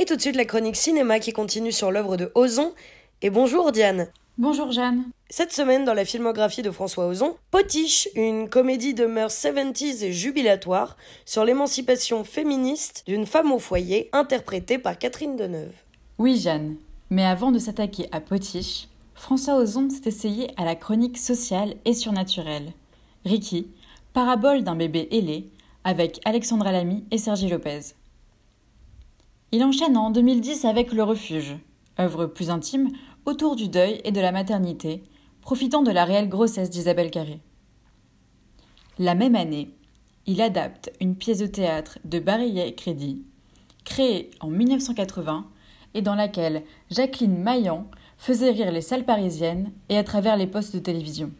Et tout de suite la chronique cinéma qui continue sur l'œuvre de Ozon. Et bonjour Diane. Bonjour Jeanne. Cette semaine, dans la filmographie de François Ozon, Potiche, une comédie de mœurs 70s et jubilatoire sur l'émancipation féministe d'une femme au foyer, interprétée par Catherine Deneuve. Oui Jeanne, mais avant de s'attaquer à Potiche, François Ozon s'est essayé à la chronique sociale et surnaturelle. Ricky, parabole d'un bébé ailé, avec Alexandra Lamy et Sergi Lopez. Il enchaîne en 2010 avec Le Refuge, œuvre plus intime autour du deuil et de la maternité, profitant de la réelle grossesse d'Isabelle Carré. La même année, il adapte une pièce de théâtre de Barillet Crédit, créée en 1980 et dans laquelle Jacqueline Maillan faisait rire les salles parisiennes et à travers les postes de télévision.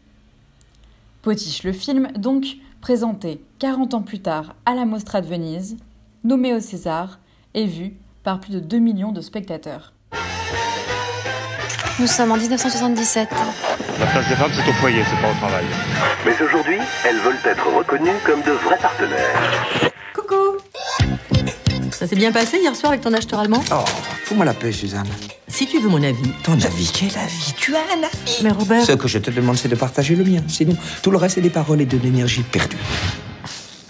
Potiche le film, donc, présenté 40 ans plus tard à la Mostra de Venise, nommé au César et vu par plus de 2 millions de spectateurs. Nous sommes en 1977. La place des femmes, c'est au foyer, c'est pas au travail. Mais aujourd'hui, elles veulent être reconnues comme de vrais partenaires. Coucou Ça s'est bien passé hier soir avec ton acheteur allemand Oh, fous-moi la paix, Suzanne. Si tu veux mon avis. Ton avis Quel avis? Tu as un avis Mais Robert... Ce que je te demande, c'est de partager le mien. Sinon, tout le reste, c'est des paroles et de l'énergie perdue.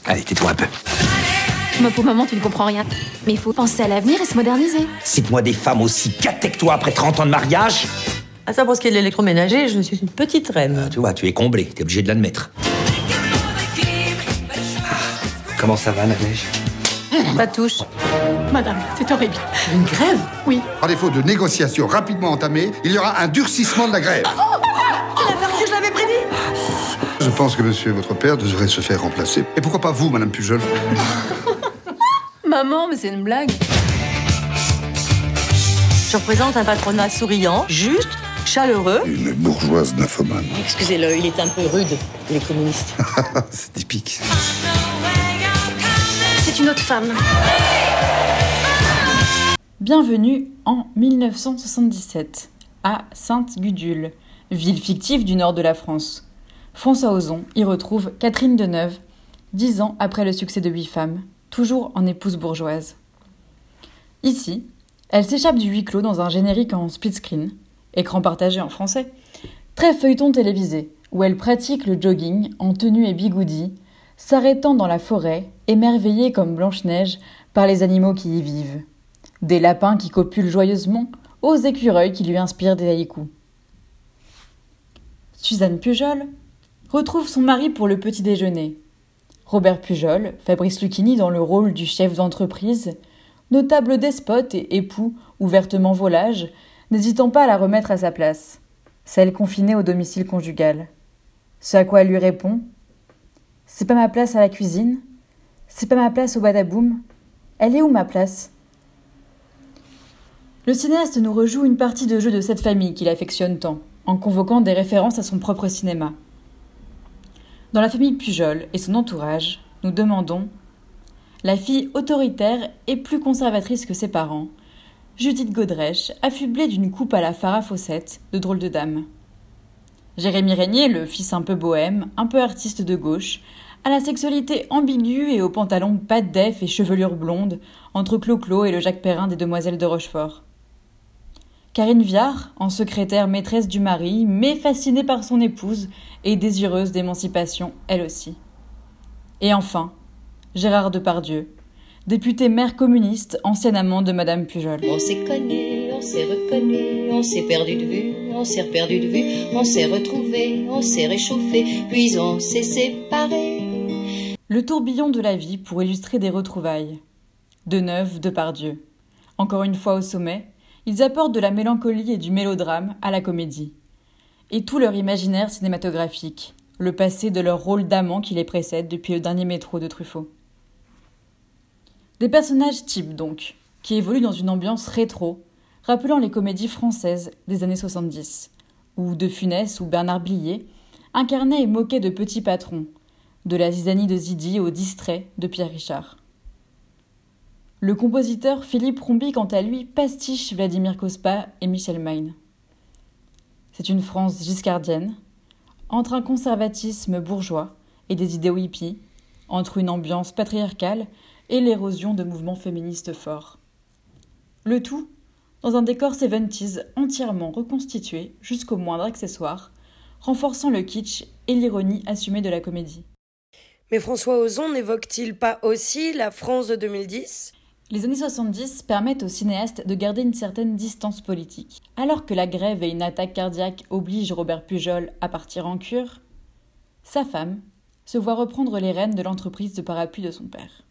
Allez, tais-toi un peu. Pour maman, tu ne comprends rien. Mais il faut penser à l'avenir et se moderniser. Cite-moi des femmes aussi gâtées que toi après 30 ans de mariage. À ça, pour ce qui est de l'électroménager, je suis une petite reine. Ah, tu vois, tu es comblé, t'es obligé de l'admettre. Ah, comment ça va, la neige Pas de touche. Madame, c'est horrible. Une grève? Oui. À défaut de négociations rapidement entamées, il y aura un durcissement de la grève. que je l'avais prédit Je pense que monsieur votre père devrait se faire remplacer. Et pourquoi pas vous, madame Pujol? Maman, mais c'est une blague. Je représente un patronat souriant, juste, chaleureux. Une bourgeoise nymphomane. Excusez-le, il est un peu rude, il est communiste. C'est typique. C'est une autre femme. Bienvenue en 1977, à Sainte-Gudule, ville fictive du nord de la France. François Ozon y retrouve Catherine Deneuve, dix ans après le succès de Huit femmes, toujours en épouse bourgeoise. Ici, elle s'échappe du huis clos dans un générique en split screen, écran partagé en français, très feuilleton télévisé, où elle pratique le jogging en tenue et bigoudi, s'arrêtant dans la forêt, émerveillée comme Blanche-Neige par les animaux qui y vivent. Des lapins qui copulent joyeusement, aux écureuils qui lui inspirent des haïkus. Suzanne Pujol retrouve son mari pour le petit déjeuner. Robert Pujol, Fabrice Lucchini dans le rôle du chef d'entreprise, notable despote et époux ouvertement volage, n'hésitant pas à la remettre à sa place, celle confinée au domicile conjugal. Ce à quoi elle lui répond C'est pas ma place à la cuisine, c'est pas ma place au badaboum, elle est où ma place? Le cinéaste nous rejoue une partie de jeu de cette famille qu'il affectionne tant, en convoquant des références à son propre cinéma. Dans la famille Pujol et son entourage, nous demandons la fille autoritaire et plus conservatrice que ses parents, Judith Godrèche, affublée d'une coupe à la Farah Fawcett, de drôle de dame. Jérémy Régnier, le fils un peu bohème, un peu artiste de gauche, à la sexualité ambiguë et aux pantalons pattes d'eff et chevelure blonde, entre Clo-Clo et le Jacques Perrin des Demoiselles de Rochefort. Karine Viard, en secrétaire maîtresse du mari, mais fascinée par son épouse et désireuse d'émancipation, elle aussi. Et enfin, Gérard Depardieu, député maire communiste, ancien amant de Madame Pujol. On s'est connu, on s'est reconnu, on s'est perdu de vue, on s'est perdu de vue, on s'est retrouvé, on s'est réchauffé, puis on s'est séparé. Le tourbillon de la vie pour illustrer des retrouvailles. Deneuve, Depardieu. Encore une fois au sommet, ils apportent de la mélancolie et du mélodrame à la comédie. Et tout leur imaginaire cinématographique, le passé de leur rôle d'amant qui les précède depuis le dernier métro de Truffaut. Des personnages types donc, qui évoluent dans une ambiance rétro, rappelant les comédies françaises des années 70, où De Funès ou Bernard Blier incarnaient et moquaient de petits patrons, de la zizanie de Zidi au distrait de Pierre Richard. Le compositeur Philippe Rombi, quant à lui, pastiche Vladimir Cospa et Michel Maine. C'est une France giscardienne, entre un conservatisme bourgeois et des idéaux hippies, entre une ambiance patriarcale et l'érosion de mouvements féministes forts. Le tout dans un décor 70s entièrement reconstitué jusqu'au moindre accessoire, renforçant le kitsch et l'ironie assumée de la comédie. Mais François Ozon n'évoque-t-il pas aussi la France de 2010 Les années 70 permettent aux cinéastes de garder une certaine distance politique. Alors que la grève et une attaque cardiaque obligent Robert Pujol à partir en cure, sa femme se voit reprendre les rênes de l'entreprise de parapluie de son père.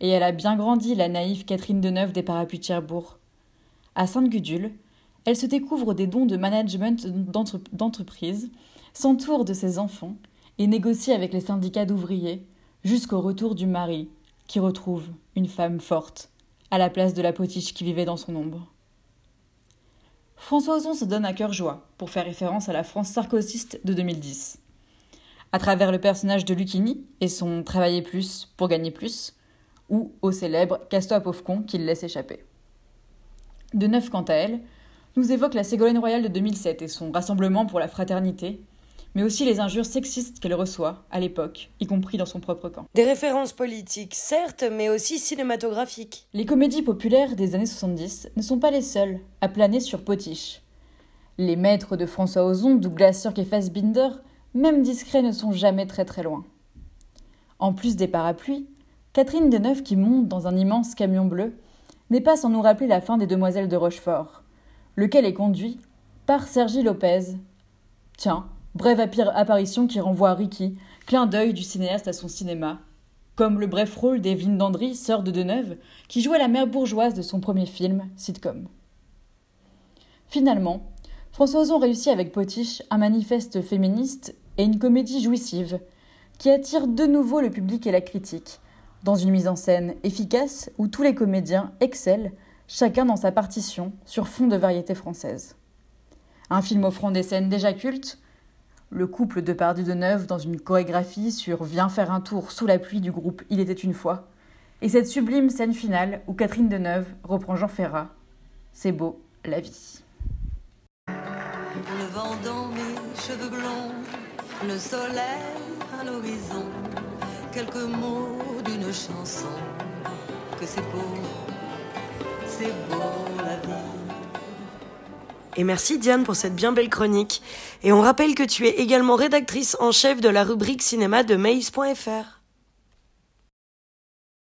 Et elle a bien grandi, la naïve Catherine Deneuve des parapluies de Cherbourg, à Sainte-Gudule, elle se découvre des dons de management d'entreprise, s'entoure de ses enfants et négocie avec les syndicats d'ouvriers jusqu'au retour du mari, qui retrouve une femme forte, à la place de la potiche qui vivait dans son ombre. François Ozon se donne à cœur joie pour faire référence à la France sarkozyste de 2010. À travers le personnage de Lucchini et son Travailler plus pour gagner plus, ou au célèbre Casse-toi pauvre con qu'il laisse échapper. De Neuf, quant à elle, nous évoque la Ségolène Royale de 2007 et son rassemblement pour la fraternité, mais aussi les injures sexistes qu'elle reçoit à l'époque, y compris dans son propre camp. Des références politiques, certes, mais aussi cinématographiques. Les comédies populaires des années 70 ne sont pas les seules à planer sur Potiche. Les maîtres de François Ozon, Douglas Sirk et Fassbinder, même discrets, ne sont jamais très très loin. En plus des parapluies, Catherine Deneuve qui monte dans un immense camion bleu n'est pas sans nous rappeler la fin des Demoiselles de Rochefort, lequel est conduit par Sergi Lopez. Tiens, brève apparition qui renvoie à Ricky, clin d'œil du cinéaste à son cinéma, comme le bref rôle d'Evelyne Dandry, sœur de Deneuve, qui jouait la mère bourgeoise de son premier film, sitcom. Finalement, François Ozon réussit avec Potiche un manifeste féministe et une comédie jouissive qui attire de nouveau le public et la critique, dans une mise en scène efficace où tous les comédiens excellent, chacun dans sa partition, sur fond de variété française. Un film offrant des scènes déjà cultes, le couple de Pardieu de Neuve dans une chorégraphie sur Viens faire un tour sous la pluie du groupe Il était une fois, et cette sublime scène finale où Catherine Deneuve reprend Jean Ferrat. C'est beau, la vie. Le vent dans mes cheveux blonds, le soleil à l'horizon, quelques mots d'une chanson, que c'est beau, c'est beau la vie. Et merci Diane pour cette bien belle chronique. Et on rappelle que tu es également rédactrice en chef de la rubrique cinéma de maïs.fr.